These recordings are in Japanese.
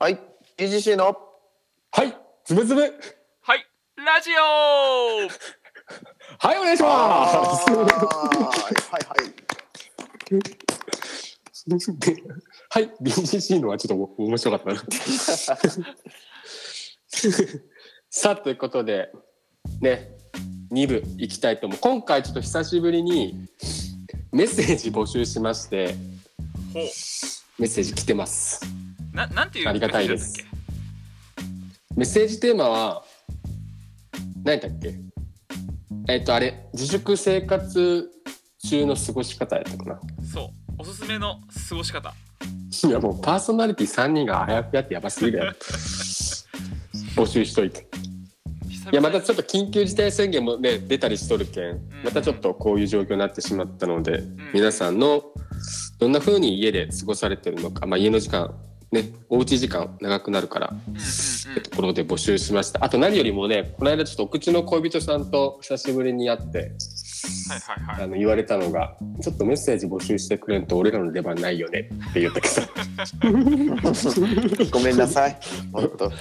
はい。EGC のはい、つぶつぶ。はい、ラジオはい、お願いしあます。ーはいはい。はい、BGC のはちょっと面白かったな。さあ、ということで、ね、2部行きたいと思う。今回ちょっと久しぶりにメッセージ募集しまして、メッセージ来てます。ななんていうありがたいです。メッセージメッセージテーマは、何だっけ？えっ、と、あれ、自粛生活中の過ごし方やったかな。そう。おすすめの過ごし方。いやもうパーソナリティ3人が早くやってやばすぎるやろ。募集しといて。いやまたちょっと緊急事態宣言もね出たりしとるけんん。またちょっとこういう状況になってしまったので、ん。皆さんのどんな風に家で過ごされてるのか、まあ、家の時間ねおうち時間長くなるからってところで募集しました。あと何よりもねこの間ちょっとお口の恋人さんと久しぶりに会ってはいはいはい。あの言われたのが「ちょっとメッセージ募集してくれんと俺らの出番ないよね」って言ったけど。ごめんなさい。本当。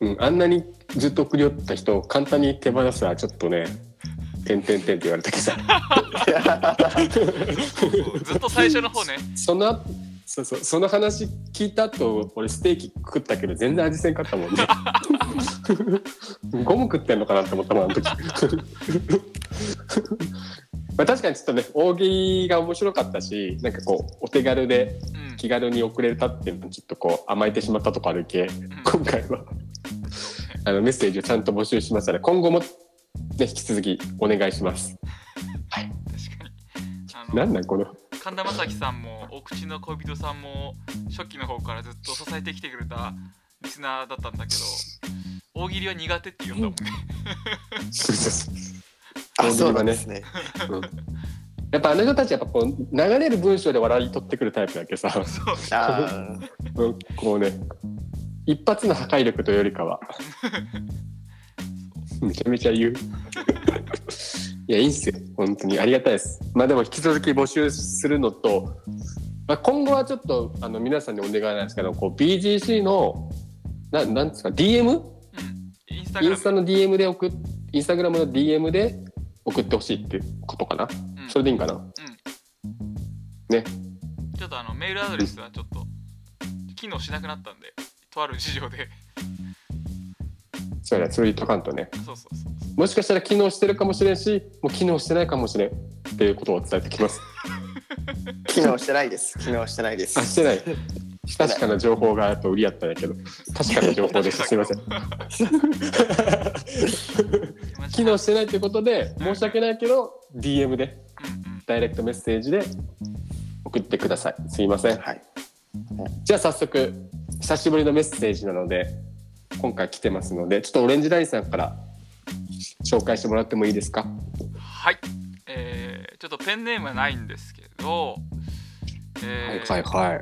うん、あんなにずっと送り寄った人を簡単に手放すはちょっとね「てんてんてん」って言われたけど。ずっと最初の方ね。その後そうそう。その話聞いた後俺ステーキ食ったけど全然味せんかったもんね。ゴム食ってんのかなって思ったもんあの時。まあ確かにちょっとね大喜利が面白かったしなんかこうお手軽でうん。気軽に送れたっていうのにちょっとこう甘えてしまったとこあるけ。今回は。あのメッセージをちゃんと募集しますので今後も、ね、引き続きお願いします。確かに。あのなんなんこの神田正輝さんもお口の恋人さんも初期の方からずっと支えてきてくれたリスナーだったんだけど大喜利は苦手って言うんだもん ね。あ、そうなんですね。うん。やっぱあの人たちやっぱこう流れる文章で笑い取ってくるタイプだけどさ、そう。あ うん。こうね一発の破壊力というよりかは。めちゃめちゃ言ういやいいんすよ。本当に。ありがたいです。まあでも引き続き募集するのと、まあ、今後はちょっとあの皆さんにお願いなんですけどこう BGC のななんですか DM? うん。インスタインスタの DM で送っインスタグラムの DM で送ってほしいっていうことかな、うん。それでいいんかな？ね。ちょっとあのメールアドレスはちょっと機能しなくなったんでとある事情でそうやツイートかんとね。そうそうそうもしかしたら機能してるかもしれんしもう機能してないかもしれんっていうことを伝えてきます。ー 機能してないです。機能してないです。あしてない。不確かな情報がやっぱ売りやったんやけど。確かな情報でしたすいません。機能してないということで申し訳ないけど DM でダイレクトメッセージで送ってください。すいません。はい。じゃあ早速久しぶりのメッセージなので今回来てますのでちょっとオレンジラインさんから紹介してもらってもいいですか？はい、えー、ちょっとペンネームはないんですけど、えーはいはい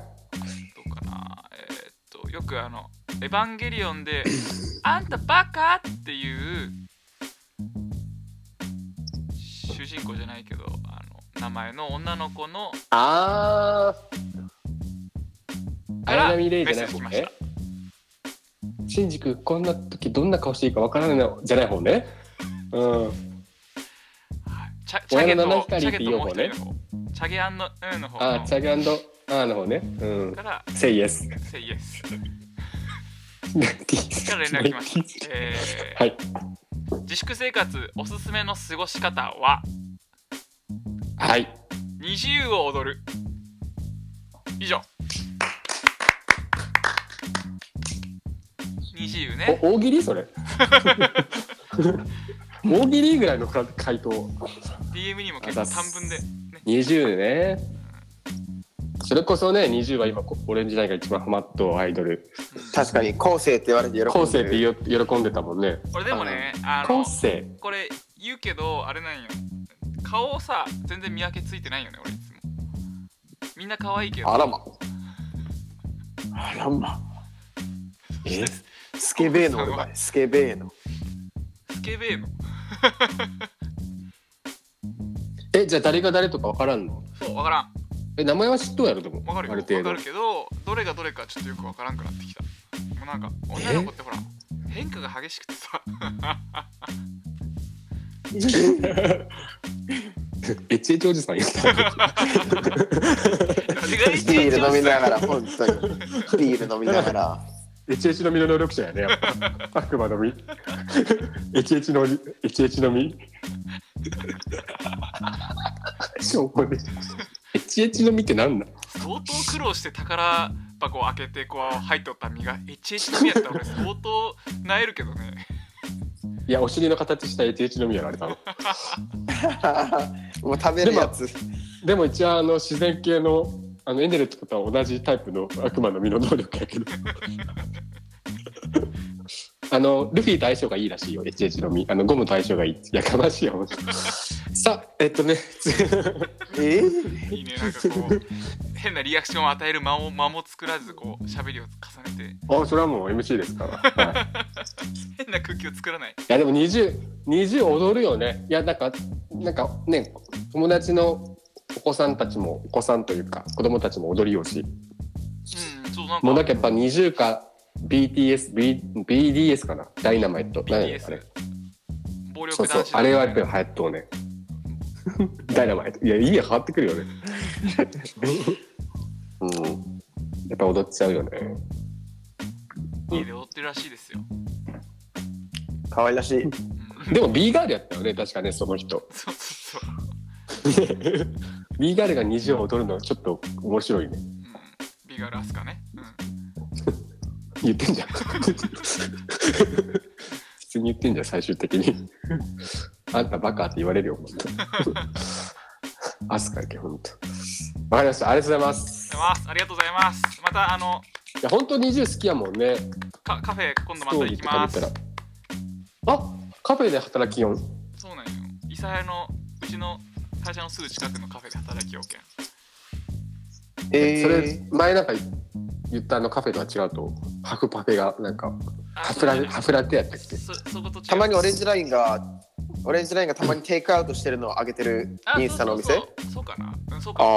どうかな。えーっとよくあの「エヴァンゲリオン」で「あんたバカ!」っていう主人公じゃないけどあの名前の女の子のあー。から綾波レイじゃない方？ねセージ来ましたシンジ君こんな時どんな顔していいかわからないのじゃない方ね。うん。はい。チャチャゲとチャゲとう一人の方。チャゲアンのうんの方の。あーチャゲアンドアーの方ね。うん。からセイエス「Say Yes」から連絡来ました、えーはい。自粛生活おすすめの過ごし方は？はい。二重を踊る。以上二重ね。お大喜利それ。大喜利ぐらいのか回答。DM にも結構短文で、ね、20ね。それこそね20は今こオレンジラインが一番ハマっとうアイドル。確かに後世って言われて喜んでる。後世ってよ喜んでたもんね。俺でもねあ後の世。これ言うけどあれなんよ。顔さ全然見分けついてないよね俺いつも。みんな可愛いけど。あらま。あらま。え？スケベーの俺はスケベーの。スケベーの。えじゃあ誰が誰とかわからんの？そうわからん。え名前は知っとうやろでも。わかるよ。ある程度。わかるけどどれがどれかちょっとよくわからんくなってきた。もうなんか女の子ってほら変化が激しくてさ。エチエチおじさん言った。ビール飲みながら、本当に。ビール飲みながら。エチエチのみの能力者やねやっぱ。悪魔の実エチエチのエチエチの実しょうもねエチエチの実ってなんだ相当苦労して宝箱を開けてこう入っとった身がエチエチの実やったら俺相当なえるけどね。いやお尻の形したエチエチの実やられたの。もう食べるやつ。でも一応あの自然系のあのエネルととは同じタイプの悪魔の実の能力やけど。あのルフィと相性がいいらしいよ HH の実あのゴムと相性がいい。やかましいよさあえっとねえいいねなんかこう変なリアクションを与える間を間も作らずこう喋りを重ねて。あそれはもう MC ですから、はい。変な空気を作らない。いやでも20、20踊るよね。いや、なんか、なんかね、友達のお子さんたちも、お子さんというか、子供たちも踊りようし、うんそうなんかもうなんかやっぱ20か BTS、B、BDS かなダイナマイト。何やあれ BTS 暴そうそう力男子。あれはやっぱり流行っとうね。ダイナマイト。いや、いいや、変わってくるよね。うん。やっぱ踊っちゃうよね。家で踊ってるらしいですよ、可愛らしい。うん、でも B ガールやったよね、確かね、その人。そうそうそう、B ガールが20を踊るのはちょっと面白いね。うん、ビガラスカね、うん、言ってんじゃん。普通に言ってんじゃん、最終的に。あんたバカって言われるよ。アスカやけ、ほんと。わかりました、ありがとうございます。ありがとうございますまたあのいや、ほんと20好きやもんね。カカフェ今度また行きます。あカフェで働きよん。そうなんよ諫早のうちの会社のすぐ近くのカフェで働きようけん。えそれー、、前なんか言ったあのカフェとは違うと、ハフパフェが、なんか、あハフラハフラテやったっけそそこと違う。たまにオレンジラインが、オレンジラインがたまにテイクアウトしてるのを上げてるあインスタのお店？そうそうそう。そうかな、うん、そうかああ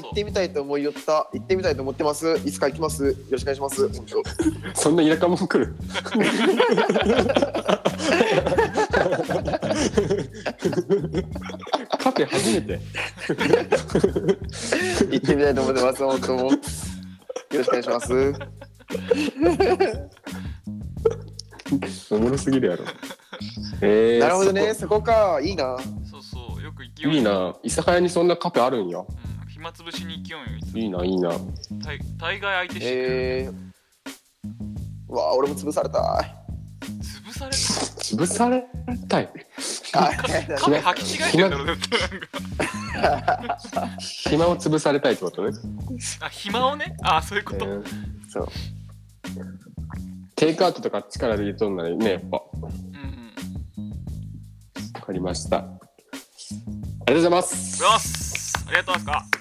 行ってみたいと思いよった。行ってみたいと思ってます。いつか行きます。よろしくお願いします。本当。そんな田舎もん来る？行ってみたいと思ってます本当も。うよろしくお願いします。おもろすぎるやろ。えー、なるほどね。そこ。か。いいな。そうそうよく行きそこ。いいな。諫早にそんなカフェあるんや。うん、暇つぶしに行きよんよいいいな、いいな。大大概相手してる、えー、うわあ俺も潰されたい。潰され 潰されたい？カフェ履き違えてるんだろ 絶対なんか暇を潰されたいってことね。あ暇をね？あそういうこと、えーそうテイクアウトとか力で入れとんならね、やっぱ。うんうんわかりました。ありがとうございます。よしありがとうございますか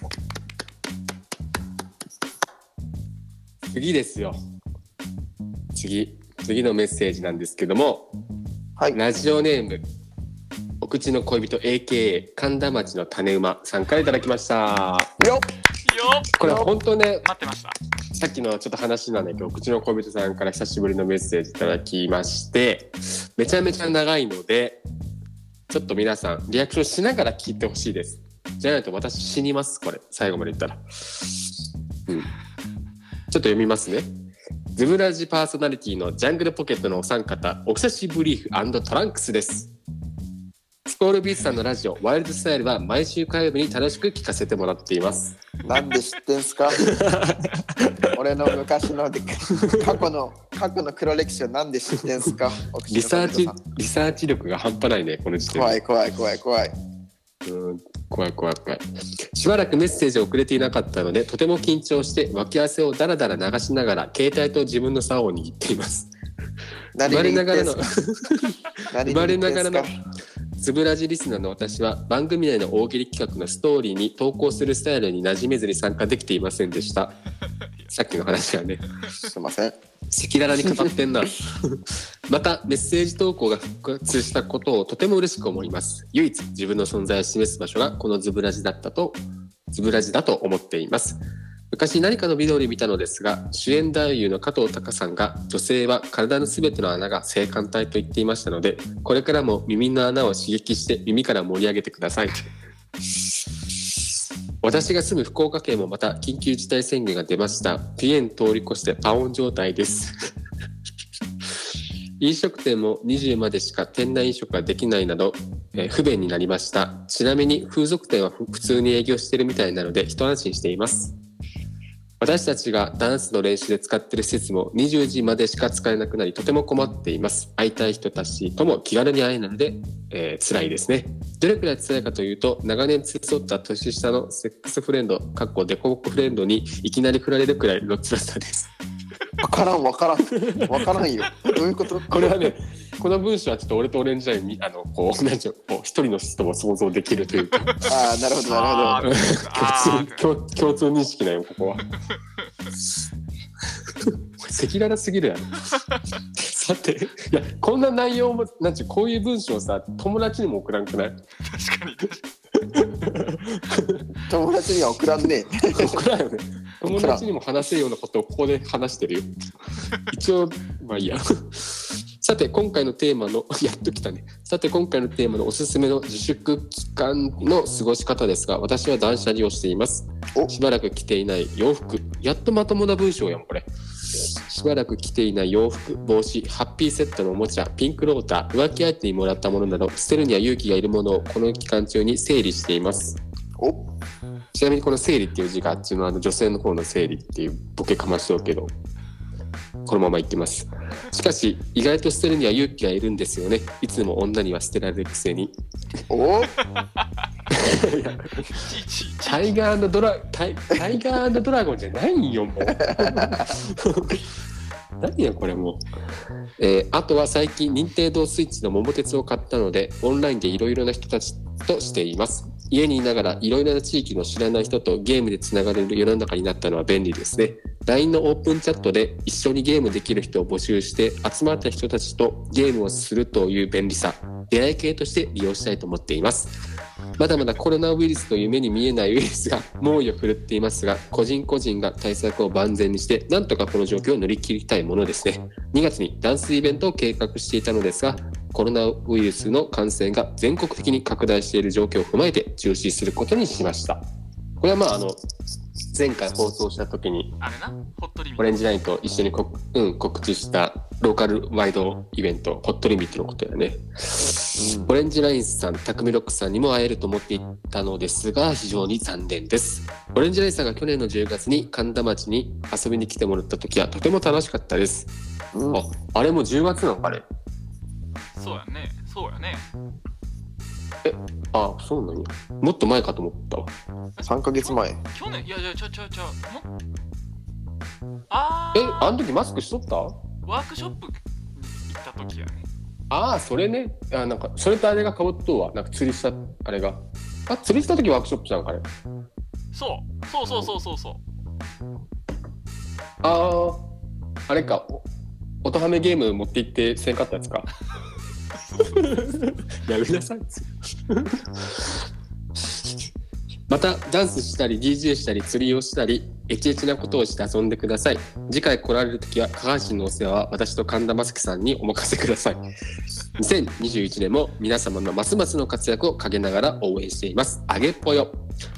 次ですよ。次。次のメッセージなんですけども、はいラジオネーム、お口の恋人 AKA 神田町の種馬さんからいただきました。よこれ本当ね、待ってましたさっきのちょっと話なんだけど、お口の恋人さんから久しぶりのメッセージいただきまして、めちゃめちゃ長いので、ちょっと皆さん、リアクションしながら聞いてほしいです。じゃないと私死にます、これ。最後まで言ったら。うん。ちょっと読みますね。ズブラジパーソナリティのジャングルポケットのお三方、お久しぶりーフトランクスです。スコールビーツさんのラジオ、ワイルドスタイルは毎週火曜日に楽しく聞かせてもらっています。なんで知ってんすか？俺の昔ので過去の過去の黒歴史をなんで知ってんすか？リサーチ、リサーチ力が半端ないね、この時点で。怖い怖い怖い怖いうん怖い怖い怖い。しばらくメッセージをくれていなかったので、とても緊張して、脇汗をだらだら流しながら、携帯と自分の竿を握っています。生まれながらの、生ま れながらの。つぶらじリスナーの私は、番組内の大喜利企画のストーリーに投稿するスタイルに馴染めずに参加できていませんでした。さっきの話はね。すいません。赤裸々に語ってんな。またメッセージ投稿が復活したことをとても嬉しく思います。唯一自分の存在を示す場所がこのズブラジだったとズブラジだと思っています昔何かのビデオで見たのですが主演男優の加藤隆さんが女性は体の全ての穴が性感帯と言っていましたのでこれからも耳の穴を刺激して耳から盛り上げてください。私が住む福岡県もまた緊急事態宣言が出ました。ピエン通り越してパオン状態です。飲食店も20までしか店内飲食ができないなど、えー不便になりました。ちなみに風俗店は普通に営業してるみたいなので一安心しています。私たちがダンスの練習で使っている施設も20時までしか使えなくなりとても困っています。会いたい人たちとも気軽に会えないので、えー辛いですね。どれくらい辛いかというと長年連れ添った年下のセックスフレンドかっこデコボコフレンドにいきなり振られるくらいの辛さです。わからんわからんわからんよ。どういうこと？これはねこの文章はちょっと俺とオレンジラインにあのこう なんていうのこう一人の人も想像できるというか。ああなるほどなあるほど。共通共共通認識だよここは。赤裸々すぎるやろ。さていやこんな内容もなんちゅうこういう文章をさ友達にも送らんくない？確かに確か 友達には送らんね送らんよね。友達にも話せるようなことをここで話してるよ。一応まあいいや。さて今回のテーマのやっときたね。さて今回のテーマのおすすめの自粛期間の過ごし方ですが私は断捨離をしています。お。しばらく着ていない洋服。やっとまともな文章やんこれしばらく着ていない洋服帽子ハッピーセットのおもちゃピンクローター浮気相手にもらったものなど捨てるには勇気がいるものをこの期間中に整理しています。お。ちなみにこの整理っていう字があっちのあの女性の方の整理っていうボケかましておくけどこのまま言ってます。しかし意外と捨てるには勇気がいるんですよね。いつも女には捨てられるくせに。お。タイガードラタイタイガードラゴンじゃないんよもう何やこれも。う、えーあとは最近任天堂スイッチの桃鉄を買ったのでオンラインでいろいろな人たちとしています。家にいながらいろいろな地域の知らない人とゲームでつながれる世の中になったのは便利ですね。LINE のオープンチャットで一緒にゲームできる人を募集して集まった人たちとゲームをするという便利さ。出会い系として利用したいと思っています。まだまだコロナウイルスという目に見えないウイルスが猛威を振るっていますが個人個人が対策を万全にしてなんとかこの状況を乗り切りたいものですね。2月にダンスイベントを計画していたのですがコロナウイルスの感染が全国的に拡大している状況を踏まえて中止することにしました。これはまああの前回放送した時にあれな？ホットリミッオレンジラインと一緒にこ、うん、告知したローカルワイドイベントホットリミットのことやね。オレンジラインさん、タクミロックさんにも会えると思っていたのですが、非常に残念です。オレンジラインさんが去年の10月に神田町に遊びに来てもらった時はとても楽しかったです。うん。あ、あれも10月なのかね？トそうやね。そうやね。あ、そうなんや。もっと前かと思ったわ。3ヶ月前。去年？いやいやちゃうちゃうちゃうもあえ、ーあの時マスクしとった？ワークショップに行った時やねああ、それね。あ、なんか、それとあれがかぶっとうわ。なんか釣りした、あれが。あ、釣りした時ワークショップじゃんかね。そうそうそうそうそうそうああ、あれか。お音ハメゲーム持って行ってせんかったやつか。やめなさい。またダンスしたり DJ したり釣りをしたりエチエチなことをして遊んでください。次回来られる時は下半身のお世話は私と神田正輝さんにお任せください。2021年も皆様のますますの活躍を陰ながら応援しています。あげっぽよ。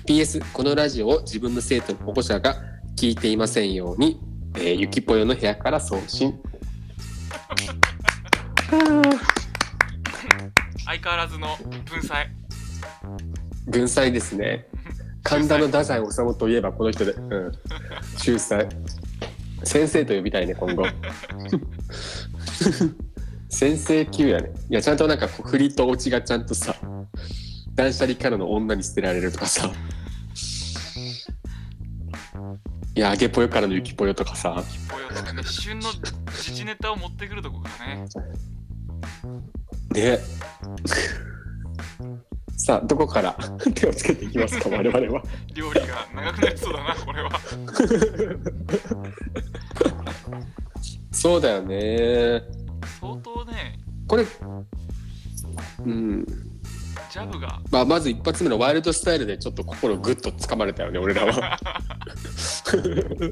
PS このラジオを自分の生徒の保護者が聞いていませんように、えーゆきぽよの部屋から送信。相変わらずの文才。文才ですね神田の太宰治といえばこの人で、うん、秀才。先生と呼びたいね今後。先生級やね。いやちゃんとなんかこう振りとオチがちゃんとさ断捨離からの女に捨てられるとかさ。いや揚げぽよからのゆきぽよとかさ。ぽよとかね旬の時事ネタを持ってくるとこがね。ねさあどこから 手をつけていきますか 我々は。料理が長くなりそうだなこれは。そうだよね。相当ねこれうんジャブが。まあ、まず一発目のワイルドスタイルでちょっと心グッと掴まれたよね俺らは。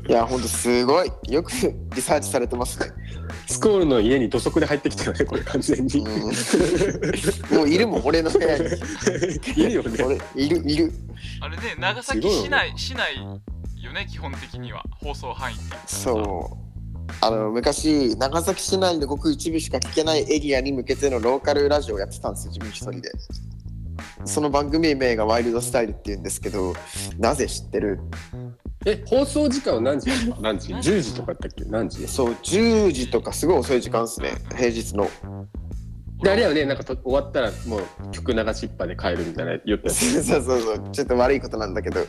いやほんとすごい。よくリサーチされてますね、スコールの家に土足で入ってきたよねこれ完全に、うん、もういるもん俺の部屋に。いるよね。俺いるいる。あれね長崎市内市内よね基本的には。放送範囲っていうか。そう。あの昔長崎市内のごく一部しか聞けないエリアに向けてのローカルラジオをやってたんですよ自分一人でその番組名がワイルドスタイルっていうんですけどなぜ知ってる？え放送時間は何時何時？10時とかだったっけ？何時？そう10時とかすごい遅い時間ですね。平日の。であれはねなんかと終わったらもう曲流しっぱで帰るみたいな言ったやつ。そうそうそうちょっと悪いことなんだけどそう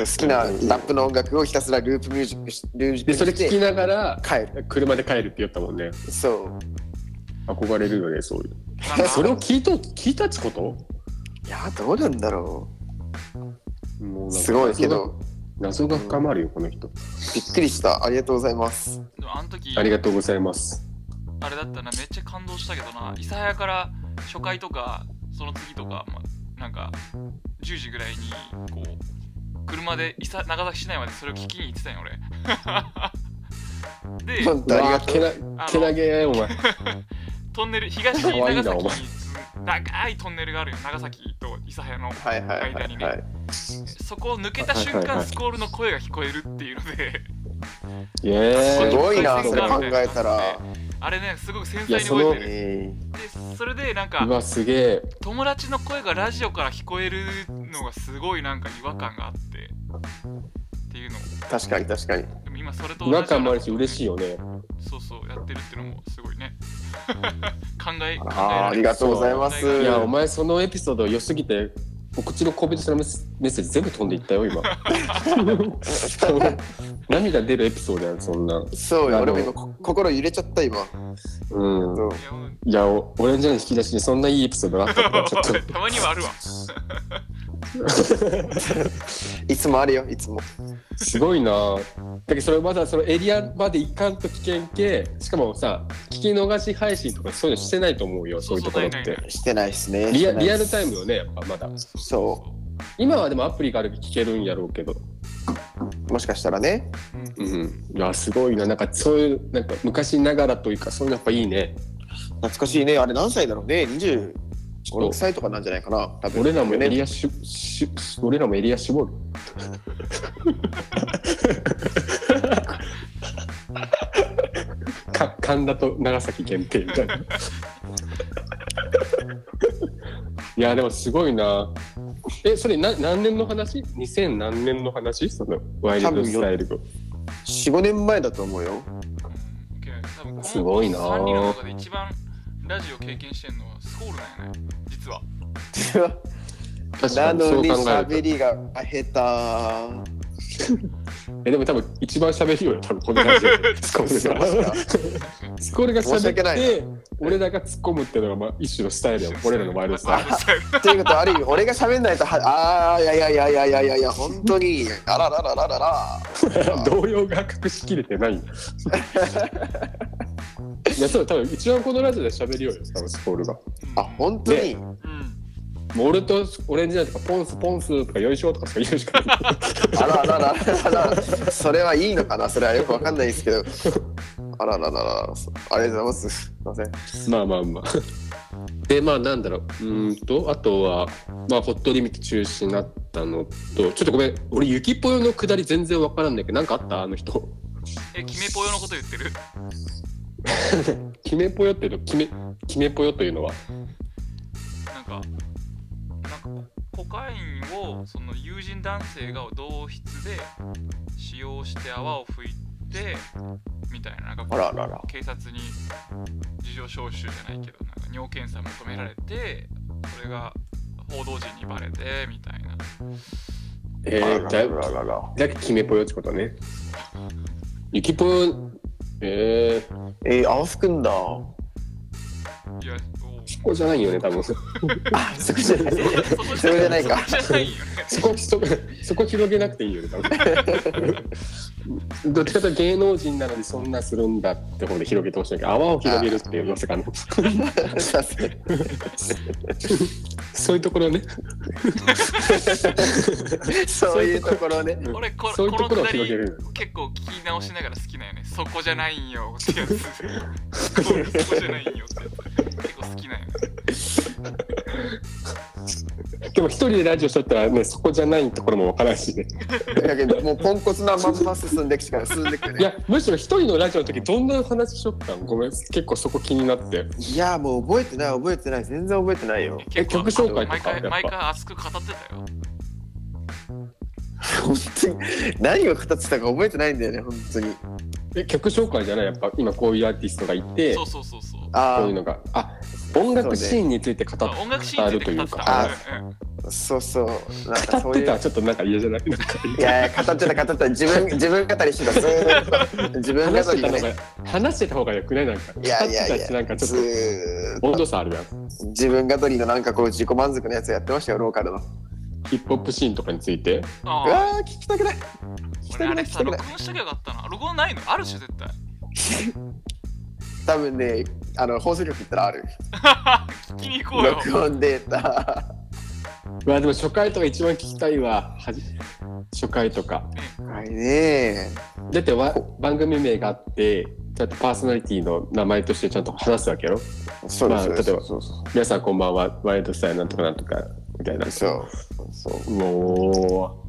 好きなラップの音楽をひたすらループミュージックしループでそれ聞きながら帰る。車で帰るって言ったもんね。そう。憧れるよねそういう。それを聞いた聞いたってこと？いやどうなんだろもうなんかうすごいけど。謎が深まるよこの人。びっくりした。ありがとうございます。でもあの時ありがとうございます。あれだったなめっちゃ感動したけどな。諫早から初回とかその次とか、まあ、なんか10時ぐらいにこう車で伊佐長崎市内までそれを聞きに行ってたんよ俺。でけなけなげお前。トンネル東長崎にお前長いトンネルがあるよ。長崎と諫早のはいはいはい間にね、はいそこを抜けた瞬間、スコールの声が聞こえるっていうので。すごいなそれ考えたら。あれねすごく繊細に覚えてる。えでそれでなんかうわすげえ。友達の声がラジオから聞こえるのがすごいなんか違和感があって。っていうのー確かに確かに。でも今それと違和感もあるし同じような嬉しいよね。そうそうやってるっていうのもすごいね考え考えあありがとうございます。う。んいやお前そのエピソード良すぎてお口の小人さんのメッメッセージ全部飛んでいったよ今。涙出るエピソードやんそんな。そうよあの俺も今こ心揺れちゃった今。うん。いやオレンジの引き出しにそんないいエピソードがあったからちょっと。たまにはあるわ いつもあるよいつも。すごいな。だけどそれまだそのエリアまで行かんと危険系しかもさ聞き逃し配信とかそういうのしてないと思うよそういうところって。してないっすね。リアリアルタイムよねやっぱまだ。そ今はでもアプリがある聞けるんやろうけど。もしかしたらね。うん。いやすごいな。なんかそういうなんか昔ながらというかそういうのやっぱいいね。懐かしいね。あれ何歳だろうね？25 6歳と。かなんじゃないかな。多分。俺らもエリねアしし俺らもエリア絞る。か神田と長崎限定みたいな。いやでもすごいな。えそれな何年の話 ?2000 何年の話？そのワイルドスタイルが45年前だと思うよ。すごいな。3人の中で一番ラジオ経験してんのはスコールなんやね。実は。なのに喋りが下と えでも多分一番喋るよ多分このラジオでスコ手ールがスコールが喋って俺らが突っ込むっていうのがまあ一種のスタイルや俺らのワイルドスタイル っていうことはある意味俺が喋んないとはああいやいやいやいやいやいやいや本当にあらららららら。動揺が隠しきれてないいやそう多分一番このラジオで喋るよ多分スコールが。あ本当に、うんもう俺とオレンジなんとかポンスポンスとかよいしょとかしか言うしかない。あらららららそれはいいのかな？それはよくわかんないですけど。あららららありがとうございます。すいません。まあまあまあ。でまあなんだろう。うーんとあとはまあホットリミット中止になったのとちょっとごめん。俺ゆきぽよのくだり全然わからんだけどなんかあった？あの人。えキメポヨのこと言ってる？キメぽよっていうのキメキメぽよというのは？なんかなんかコカインをその友人男性が同室で使用して泡を吹いてみたいななんかあららら。警察に事情聴取じゃないけどなんか尿検査求められてそれが報道陣にバレてみたいな。えー、あららだらら。らだけキメぽよってことね。ゆきぽよえー、えー、泡吹くんだ。いやそこじゃないよね多分。そあそこじゃない。そこじゃないかそこそこそこ広げなくていいよね多分。どっちかというと芸能人なのにそんなするんだって方で広げてほしい。けど泡を広げるっていうまさかの。そういうところね。そういうところね。俺こそういうところをこのくだり広げる結構聞き直しながら好きなんよね。そこじゃないんよってやつ。そこじゃないんよってやつ。結構好きなんよねでも一人でラジオしとったらねそこじゃないところもわからんしね。だけどもうポンコツなまんま進んできから進んでくるね。いやむしろ一人のラジオの時どんな話しよったん？ごめん。結構そこ気になって。いやもう覚えてない覚えてない。全然覚えてないよ。え曲紹介とか？毎回毎回熱く語ってたよ。本当に。何を語ってたか覚えてないんだよね本当に。え曲紹介じゃない？やっぱ今こういうアーティストがいてそうそうそうそう。あこういうのが。あ音楽シーンについて語っあ音楽シーンについて語ってた。あそうそうなん。か語ってそういうたらちょっとなんか嫌じゃないなんかいやいや語ってた語ってた自分自分語りしてたずーっと自分語話してたのりでね。が 話してた方がよくない？なんか。いやいやい語ってたしなんかちょっとーっ温度差あるやん。と自分語りのなんかこう自己満足のやつやってましたよローカルの。うヒップホップシーンとかについて。ああわー聞きたくない。聞きたくない聞きたくない。録音しときゃよかったな。録音ないの？あるし絶対多分ねあの放送局行ったらある。聞きに行こうよ。録音データ。うわでも初回とか一番聞きたいわ。はじ初回とか。はいね。だってわ番組名があってちゃんとパーソナリティの名前としてちゃんと話すわけやろ？そうです、まあ例えばそうそうそ皆さんこんばんはワイルドスタイルなんとかなんとかみたいな。うそうそう。もう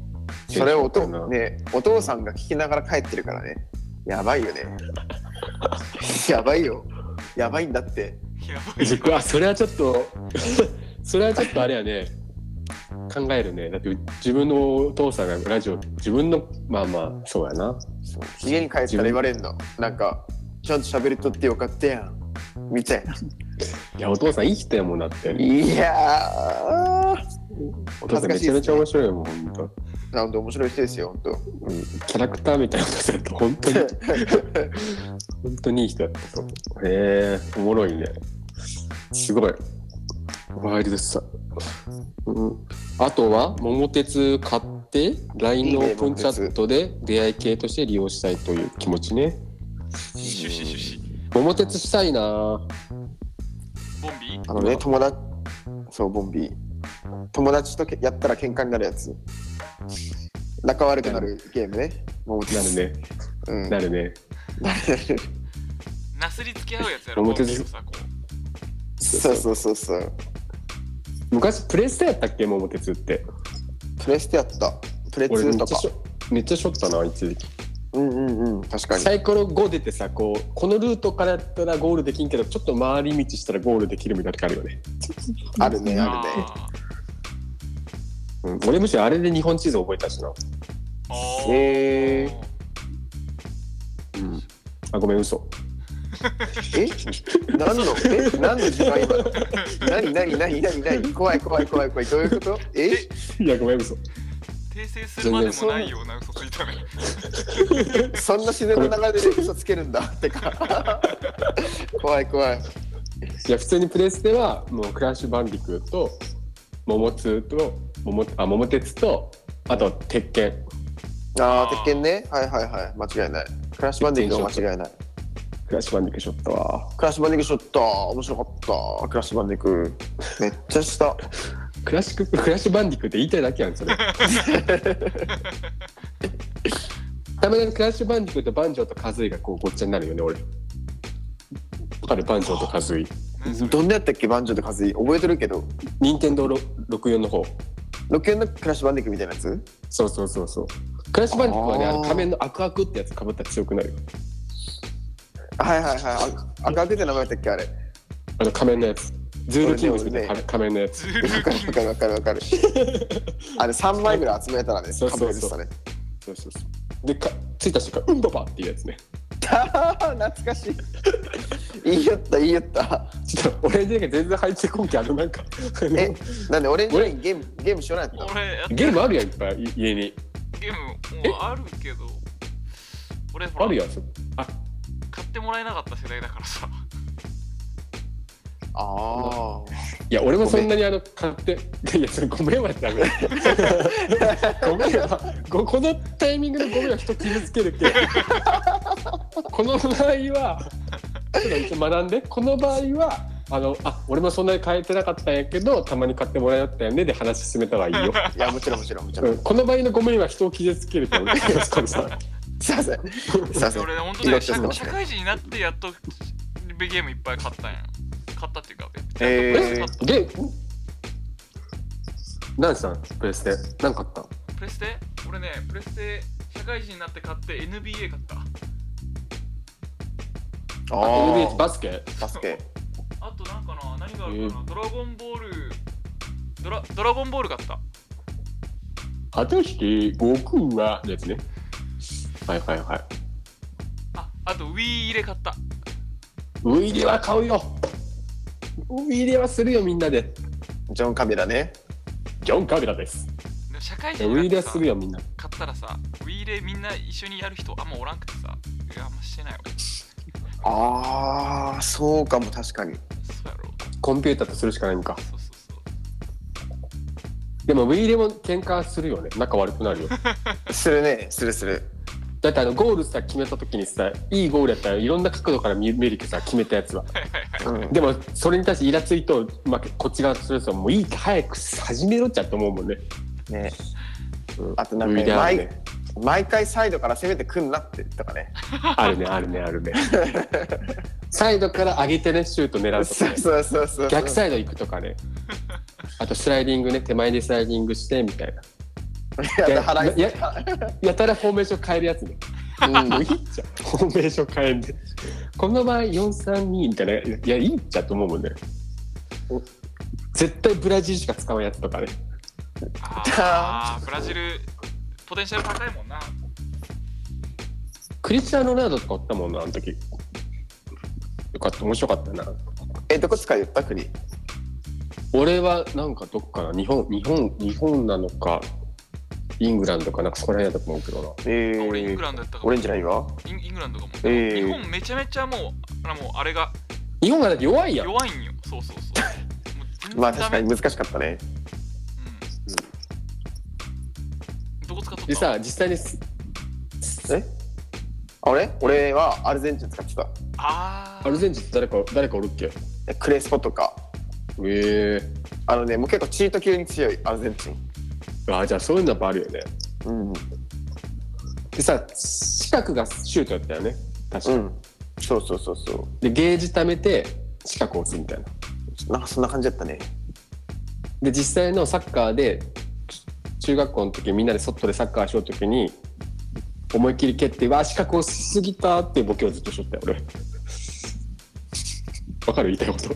それをおね、お父さんが聞きながら帰ってるからねやばいよね。やばいよ。やばいんだって。やばい。僕あそれはちょっと それはちょっとあれやね。考えるね。だって自分のお父さんがラジオ自分のまあまあそうやな。そう。家に帰ったら言われるの。なんかちゃんと喋りとってよかったやん。みたいないやお父さんいい人やもんだって。いやー。お父さんめちゃめちゃ面白いよもん本当なんで面白い人ですよ本当。うんキャラクターみたいなことだと本当に。本当にいい人だったそうへえおもろいね。すごい。ワイルドさ、うん、あとは桃鉄買って LINE のオープンチャットで出会い系として利用したいという気持ちね。シュシュシュシュ。桃鉄したいな。ボンビー？あのね友達そうボンビー。友達とけやったら喧嘩になるやつ仲悪くなるゲームね。もうなるね。うん。なるね。なすりつけ合うやつやろ表ボンビーをさこう。そうそうそう。そう昔プレステやったっけ桃鉄って。プレステやった。プレ俺め2とか。っちゃしょめっちゃしょったな一時期うんうんうん。確かに。サイコロ5出てさこうこのルートからやったらゴールできんけどちょっと回り道したらゴールできるみたいな時あるよね、あるねあるね。あうん、俺むしろあれで日本地図覚えたしな、へうん、あごめん嘘。え？何の？え？何の時間今の？何何何何何？怖い怖い怖い怖い。どういうこと？え？いやごめん嘘。訂正するまでもないような嘘ついたね。そんな自然な流れで嘘つけるんだ。ってか怖い怖い。いや普通にプレステはもうクラッシュバンディクーと桃ツと桃あ桃鉄とあと鉄拳。ああ鉄拳ね。はいはいはい。間違いない。クラッシュバンディングは間違いない。クラッシュバンディクーショットは。クラッシュバンディングショット。面白かった。クラッシュバンディング。めっちゃした。クラッシュクラッシュバンディクーって言いたいだけやんそれ。たまにクラッシュバンディクーとバンジョーとカズイがこうごっちゃになるよね俺。わかる？バンジョーとカズイ。どんなやったっけ？バンジョーとカズイ。覚えてるけど。任天堂64の方6のクラッシュバンディングみたいなやつ？そうそうそうそう。クラッシュバンディクーはねあの仮面のアクアクってやつかぶったら強くなるよ。はいはいはい。あ赤くって名前やったっけあれ？あの仮面のやつ。ズールキングスみたいな仮面のやつ。わかるわかるわかるわかる。あれ3枚ぐらい集めたらねそうそうそう。被れてたねそうそうそう。でかついた瞬間うんばばっていうやつね懐かしい。言いよった言いよった。ちょっと俺だけ全然入ってこんけあのなんか。えなんで俺にゲームゲームしようなやったの？俺やってゲームあるやんいっぱい家に。ゲームもうあるけど俺ほらあるやんそあ。買ってもらえなかった世代だからさあいや俺もそんなにあの買っていやそれごめんはダメ ごめんはごこのタイミングでごめんは人傷つけるけこの場合はちょっと一応学んでこの場合はあのあ俺もそんなに買えてなかったんやけどたまに買ってもらえたよねで話進めた方がいいよ、あ。いや、もちろんもちろんもちろ。うんん、この場合のごめんは人を傷つけるから俺気をつけるさすいません。すいません。俺ね本当ね社社会人になってやっとゲームいっぱい買ったんや買ったっていうかえー。買った？ゲ何さんプレステ。何買った？プレステ？俺ねプレステ社会人になって買って NBA 買った。あ NBA ーバスケ？バスケ。あとなんかな何があるかな、ドラゴンボールドラドラゴンボール買った。果たして悟空はのやつね。はいはいはい。ああと Wii 入れ買った。ウイイレは買うよウイイレはするよみんなで。ジョン・カビラね。ジョン・カビラです。でも社会人ウイイレはになってさするよみんな。買ったらさ Wii 入れみんな一緒にやる人あんまおらんくてさいやあんましてないわ。ああ、そうかも、確かに。そうやろ。コンピューターとするしかないんか。そうそうそう。でもウイイレも喧嘩するよね。仲悪くなるよ。するね、するする。だってあのゴールさ決めた時にさいいゴールやったらいろんな角度から見見るけどさ決めたやつはうん。でもそれに対してイラついと、まあ、こっち側とするともういいか早く始めろっちゃと思うもんねね。うんあとなんかね毎毎回サイドから攻めてくんなってとかね。あるねあるねあるねサイドから上げてねシュート狙うとか、ね、そうそうそう。逆サイド行くとかねあとスライディングね手前でスライディングしてみたいなやややたらフォーメーション変えるやつね。うん。もういいっちゃん。フォーメーション変えんで。この場合432みたいないやいいっちゃと思うもんね。絶対ブラジルしか使わんやつとかね。あーブラジルポテンシャル高いもんな。クリスチャーノ・ロナウドとかおったもんなあの時。よかった面白かったな。え、どこ使い言った国俺はなんかどっかな日本日本日本なのかイングランドかなんかそこら辺だと思うけどな。え俺イングー、ランドやったかも。オレンジないわ。インイングランドかも、えー。日本めちゃめちゃもうあのもうあれが。日本がだって弱いやん。弱いんよ。そうそうそう。もう全然まあ確かに難しかったね。うん、どこ使っとった？でさ実際にすえ？あ俺？俺はアルゼンチン使ってた。あー。アルゼンチンって誰か誰かおるっけ？えクレスポとか。えあのね、もう結構チート級に強いアルゼンチン。えあじゃあそういうのやっぱあるよねうん。でさ四角がシュートやったよね確か、うん。そうそうそうそでゲージ貯めて四角を押すみたいなう。なんかそんな感じだったね。で実際のサッカーで中学校の時みんなで外でサッカーしようときに思いっきり蹴って「わあ四角押しすぎた」っていうボケをずっとしとったよ俺わかる？言いたいこと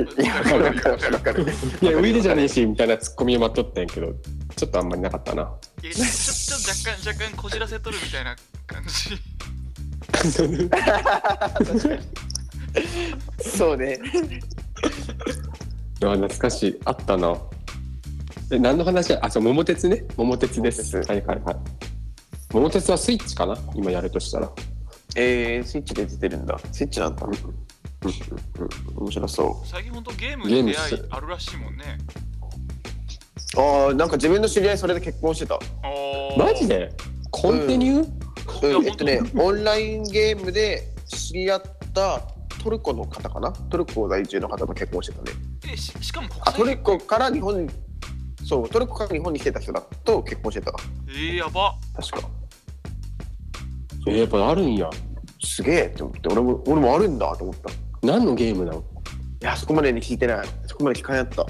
いや、わかるわかるわかる。いやウィルじゃねえしみたいなツッコミを待っとったんやけどちょっとあんまりなかったな。いやちょちょっと若干若干こじらせとるみたいな感じ。そうね。あ懐かしい。あったな。え何の話？あそう桃鉄ね。桃鉄です。桃鉄。はいはいはい。桃鉄はスイッチかな？今やるとしたら。えー、スイッチで出てるんだ。スイッチなんだ。面白そ最近ほんとゲームゲームに出会いしあるらしいもんねう。ああ、なんか自分の知り合いそれで結婚してた。あーマジで？コンティニュー、うん、えっとね、オンラインゲームで知り合ったトルコの方かな？トルコ在住の方と結婚してたね。えししかも国あ、ト際ルコから日本に、そう、トルコから日本に来てた人だと結婚してた。えー、やば確か。えーやっぱあるんやすげえって思って、俺も、俺もあるんだと思った。い何のゲームなの？や、そこまでに聞いてない。そこまで聞かんやった。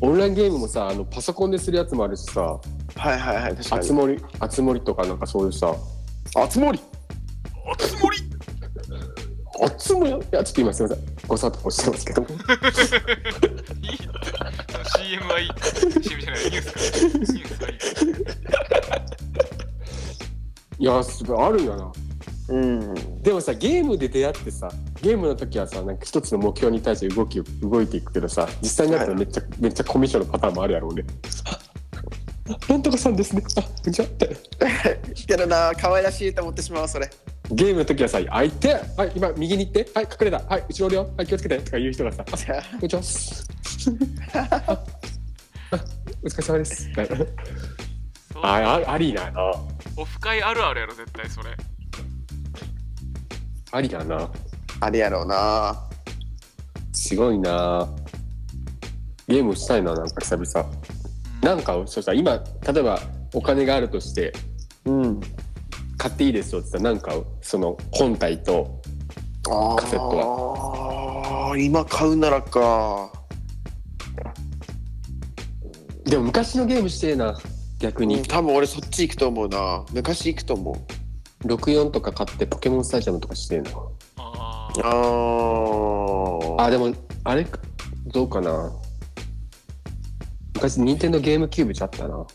オンラインゲームもさあのパソコンでするやつもあるしさ。はいはいはい、確かに。あつ森あつ森とかなんかそういうさ。あつ森あつ森あつ森いやちょっと今すみません。ごサポしてますけど。いい CM はいい。CM じゃない。ニュースかニュースはいい。いやすごいあるんやなうん。でもさゲームで出会ってさゲームの時はさなんか一つの目標に対して動き動いていくけどさ実際になったらめっちゃ、めっちゃコミッションのパターンもあるやろうね。あなんとかさんですね。あじゃあって。けどな、可愛らしいと思ってしまう、それ。ゲームの時はさ「相手。はい今右に行って。はい隠れた。はい後ろおるよはい気をつけて」とか言う人がさ「あ。こんにちは」あお疲れ様です」ああありだなオフ会あるあるやろ絶対それありだな。あれやろうな。すごいな。ゲームしたいななんか久々。うん。なんかそうさ今例えばお金があるとしてうん。買っていいですよって言ったらなんかその本体とあカセットは。今買うならか。でも昔のゲームしてえな逆に。うん多分俺そっち行くと思うな。昔行くと思う64とか買ってポケモンスタジアムとかしてえなああー。ーあでもあれどうかな。昔任天堂ゲームキューブじゃあったな。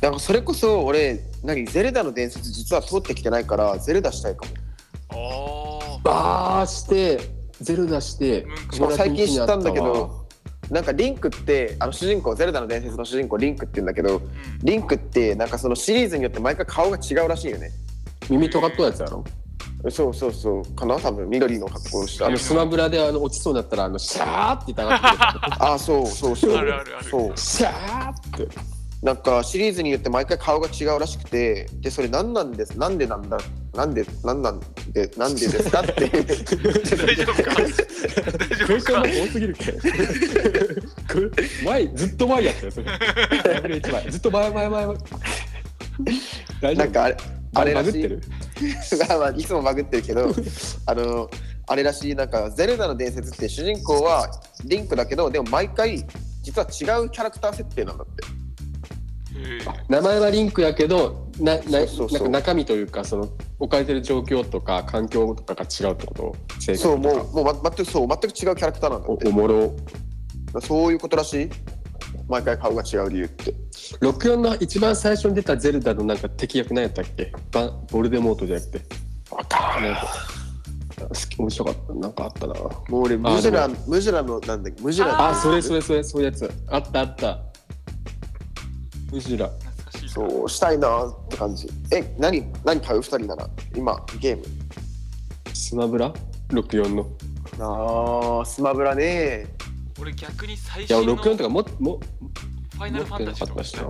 なんかそれこそ俺何ゼルダの伝説実は通ってきてないからゼルダしたいかも。ああーしてゼルダしてう最近知ったんだけどなんかリンクってあの主人公ゼルダの伝説の主人公リンクって言うんだけどーうん。リンクってなんかそのシリーズによって毎回顔が違うらしいよね耳とがっとうやつやろ？そうそうそう。かな多分緑の格好をした。あのスマブラであの落ちそうになったらあのシャーって言って上がってくるあーそうそうそう。あるあるある。そう。シャーって。なんかシリーズによって毎回顔が違うらしくてでそれ何なんですなんでなんだなんでなんなんでなんでですかって。大丈夫か？大丈夫か？多すぎるけ前ずっと前やったよそれ。ダブル1枚ずっと前前前前。なんかあれあれらしいバグってる？まあいつもバグってるけど あのあれらしいなんか「ゼルダの伝説」って主人公はリンクだけどでも毎回実は違うキャラクター設定なんだって。名前はリンクやけどななそうそうそう。なんか中身というかその置かれてる状況とか環境とかが違うってこと？そうもうもう、ま、全くそう全く違うキャラクターなんだおって。おもろ。そういうことらしい？毎回顔が違う理由って64の一番最初に出たゼルダのなんか敵役何やったっけ？バボルデモートじゃなくて。わかなんか好き面白かった。なんかあったな。もう俺ムジュラムジュラのなんだっけ？ムジュラあそれそれそれそういうやつ。あったあった。ムジュラ懐かしいな。そうしたいなって感じ。え何何買う？二人なら。今ゲーム。スマブラ？64の。あースマブラね俺逆に最いや新の64とかももファイナルファンタジーとかしなフ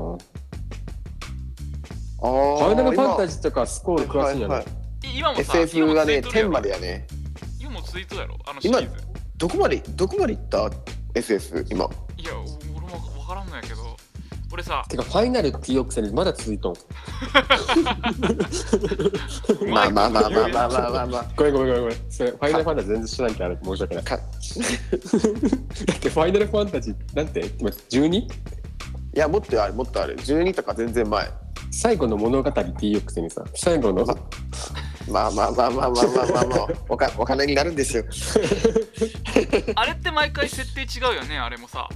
ァイナルファンタジジーとかスコール詳しいんじゃないえ今もさ FF がね10今もツイートやろ。までやね。今もツイートやろあのシリーズ。どこまでどこまで行った？FF 今。いや俺も分からんのやけど。俺さてかファイナルっていうくせにまだ続いとん？まあまあまあまあまあまあまあまあ。ごめんごめんごめんごめん。それファイナルファンタジー全然知らんけどあれ申し訳ない。か だってファイナルファンタジーなんて？今 12? いやもっとあれもっとあれ12とか全然前。最後の物語ってにさ最後の、ま、あまあまあまあまあまあまあ、まあ、おお金になるんですよ。あれって毎回設定違うよねあれもさ。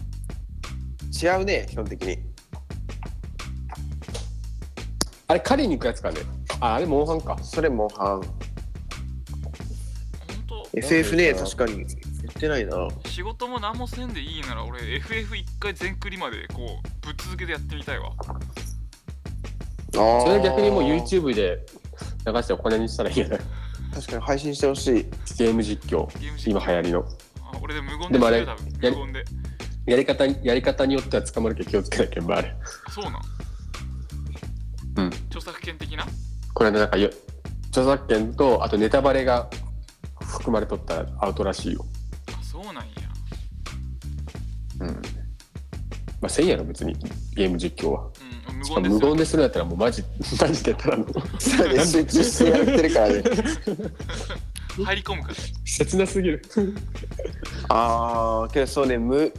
違うね基本的に。あれ狩りに行くやつかね。ああれモンハンか。それモンハン。SF ね確かに。ってないな。仕事も何もせんでいいなら俺 FF1 回全クリまでこうぶっ続けでやってみたいわ。そそれ逆にもう YouTube で流してお金にしたらいいんじゃない確かに配信してほしい。ゲーム実況。ゲーム実況。今流行りの。あ俺で無言でもあれでするよ多分。やり無言で。やり方にやり方によっては捕まるけど気をつけなきゃいけないあれそうなん？うん。著作権的な？これねなんかよ著作権とあとネタバレが含まれとったらアウトらしいよ。あそうなんや。うん。まあせんやろ別に。ゲーム実況は。うん無言です無言でするやったらもうマジ マジでただのそうね集中してやってるからね 入り込むから。切なすぎる。ああけどそうねむ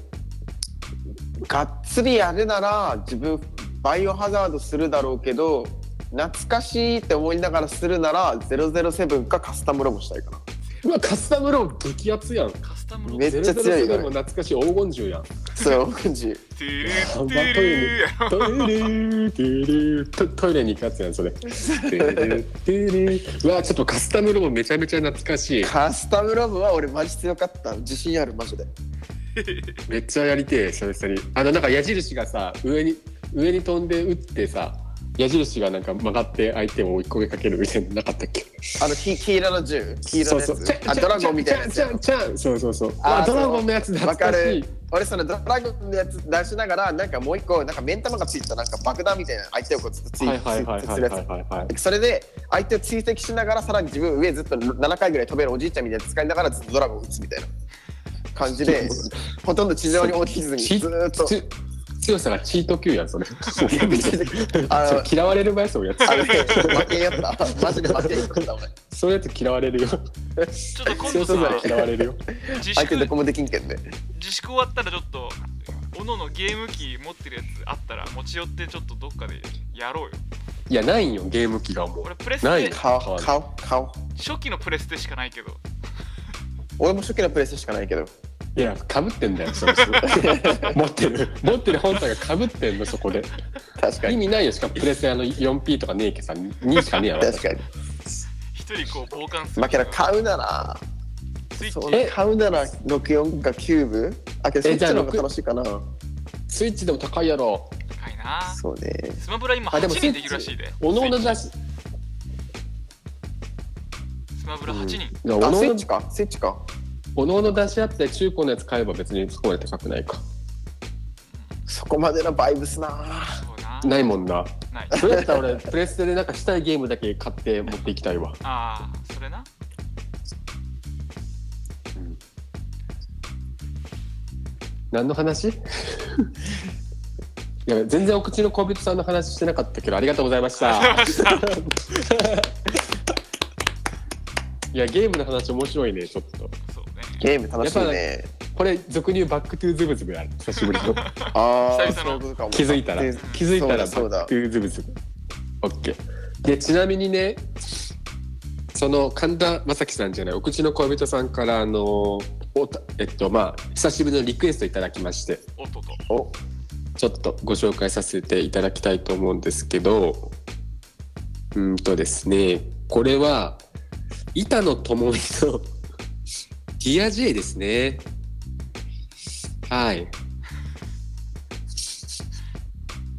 がっつりやるなら自分バイオハザードするだろうけど懐かしいって思いながらするなら007かカスタムロボしたいかなうわカスタムロー激アツやん。カスタムロめっちゃ強いよ007も懐かしい黄金銃やん。そう感じテレあんまテレやろトイレ。トイレ。トトイレに行くやつやんそれ。トイレトイレ。うわちょっとカスタムロボめちゃめちゃ懐かしい。カスタムロボは俺マジ強かった。自信あるマジで。めっちゃやりてえ久々に。あのなんか矢印がさ上に上に飛んで撃ってさ矢印がなんか曲がって相手を追い込みかけるみたいなのなかったっけ？あの黄黄色の銃？黄色のやつ？あドラゴンみたいなやつそうそうそう。あドラゴンのやつわ懐かし。い俺そのドラゴンのやつ出しながらなんかもう一個なんか目ん玉がついたなんか爆弾みたいな相手をこうずっとついはいはいはいはいついてするやつそれで相手を追跡しながらさらに自分上ずっと7回ぐらい飛べるおじいちゃんみたいな使いながらずっとドラゴンを撃つみたいな感じでほとんど地上に降りずにずっとつ強さがチート級やんそれ。あの嫌われる前そうやつ。負けんやった。マジで負けんやった俺。そういうやつ嫌われるよ。ちょっと今度強さ嫌われるよ自粛相手どこもできんけんね。自粛終わったらちょっとおののゲーム機持ってるやつあったら持ち寄ってちょっとどっかでやろうよ。いやないんよゲーム機がもう。俺プレスないテ顔顔顔初期のプレステしかないけど。俺も初期のプレステしかないけどいやかぶってんだよそれ 持ってる。持ってる本体がかぶってんのそこで。確かに。意味ないよしかもプレステあの 4P とかねえけさ2しかねえやろ。確かに。一人こう傍観する。まあけど買うならスイッチ。買うなら64か9部？あけどそっえじゃあちの方が楽しいかな。スイッチでも高いやろ。高いな。そうね。スマブラ今8あでも人できるらしいで。おのおのスイッだし。チスマブラ8人、いやおのおのあスイッチか。スイッチかおのおの出し合って中古のやつ買えば別にそこまで高くないか。そこまでのバイブスな。そうな。ないもんな。ない。それやったら俺プレステでなんかしたいゲームだけ買って持っていきたいわ。ああそれな。何の話？いや全然お口の恋人さんの話してなかったけどありがとうございました。いやゲームの話面白いねちょっと。そう。ねゲーム楽しいね。これ俗に言う Back to ズブズブやる久しぶりの。ああ久々の。気づいたら。で気づいたらそうだ。 Back to ズブズブ。オッケーでちなみにねその神田正輝さんじゃないお口の恋人さんからあのおたえっとまあ久しぶりのリクエストいただきまして。おっとっと。お。ちょっとご紹介させていただきたいと思うんですけどうーんとですねこれは板野友美の「 Dear J」ですね。はい。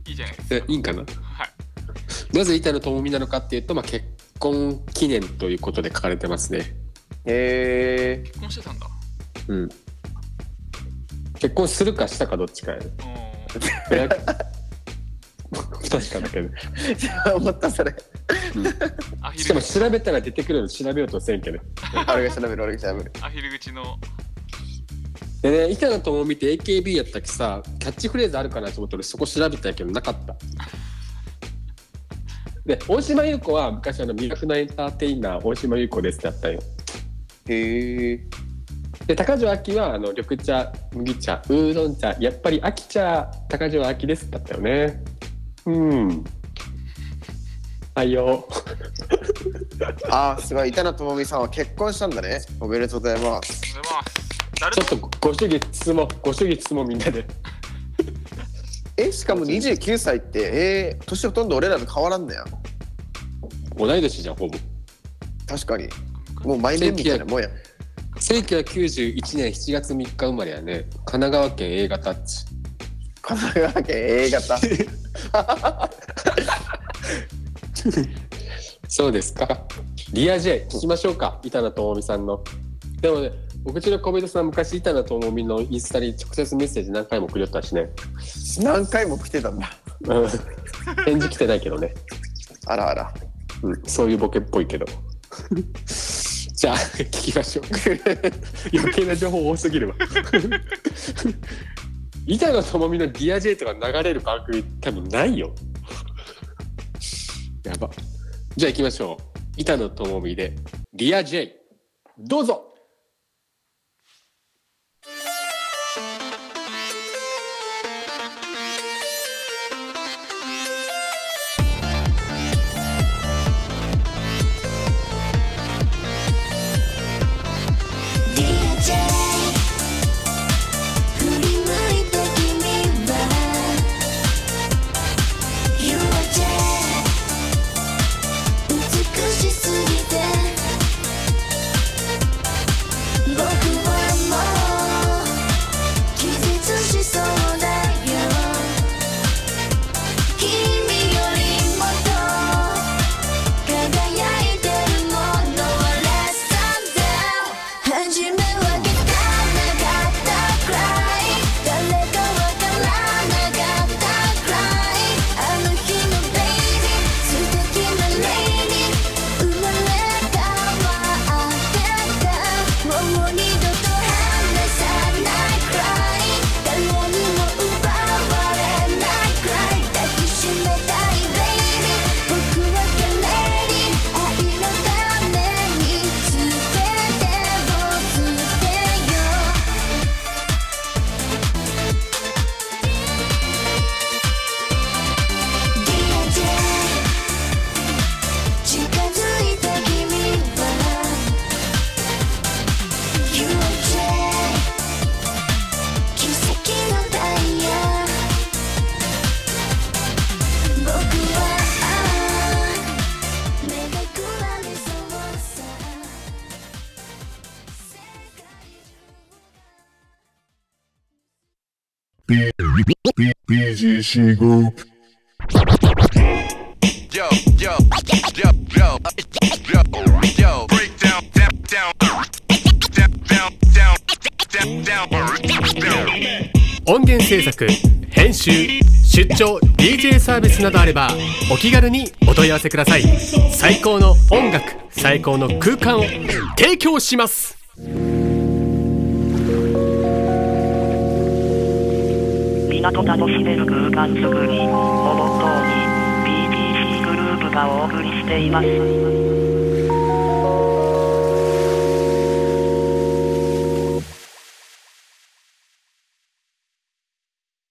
いいじゃないですでいいんかな？かはい。なぜ板野友美なのかっていうと、まあ、結婚記念ということで書かれてますね。へえ結婚してたんだ。うん。結婚するかしたかどっちかや 確かだけど。ー、思ったそれんアヒしかも調べたら出てくるの調べようとせんけど。俺が調べる俺が調べるアヒル口のでね、板野友美って AKB やったっけさ、キャッチフレーズあるかなと思って俺そこ調べたんやけどなかった。で、大島優子は昔あのミラクなエンターテイナー大島優子ですってあったんよ。へえで高城秋はあの緑茶麦茶ウーロン茶やっぱり秋茶高城秋ですだったよねうん。はいよ。あーすごい。板野友美さんは結婚したんだね。おめでとうございます。おはようございます。誰とちょっとご主義質問ご主義質問みんなで。えしかも29歳ってえー、年ほとんど俺らと変わらんだよ同い年じゃんほぼ。確かに。もう毎年みたいなもんや。1991年7月3日生まれやね。神奈川県 A 型っち。神奈川県 A 型 そうですか。 Dear J 聞きましょうか。板野友美さんの。でもねお口の恋人さん昔板野友美のインスタに直接メッセージ何回もくれよったしね。何回も来てたんだ。うん。返事来てないけどね。あらあら。うん、そういうボケっぽいけど。じゃあ聞きましょう。余計な情報多すぎるわ。板野友美の Dear J とか流れる番組多分ないよ。やば。じゃあ行きましょう。板野友美でディアジェイ。どうぞ GC Group. yo, yo, yo, yo, yo, yo, break down, down, down, down, down, down, down, down. 音源制作編集出張 DJ サービスなどあればお気軽にお問い合わせください最高の音楽最高の空間を提供します港楽しめる空間づくり。をモットーに。BTC グループがお送りしています。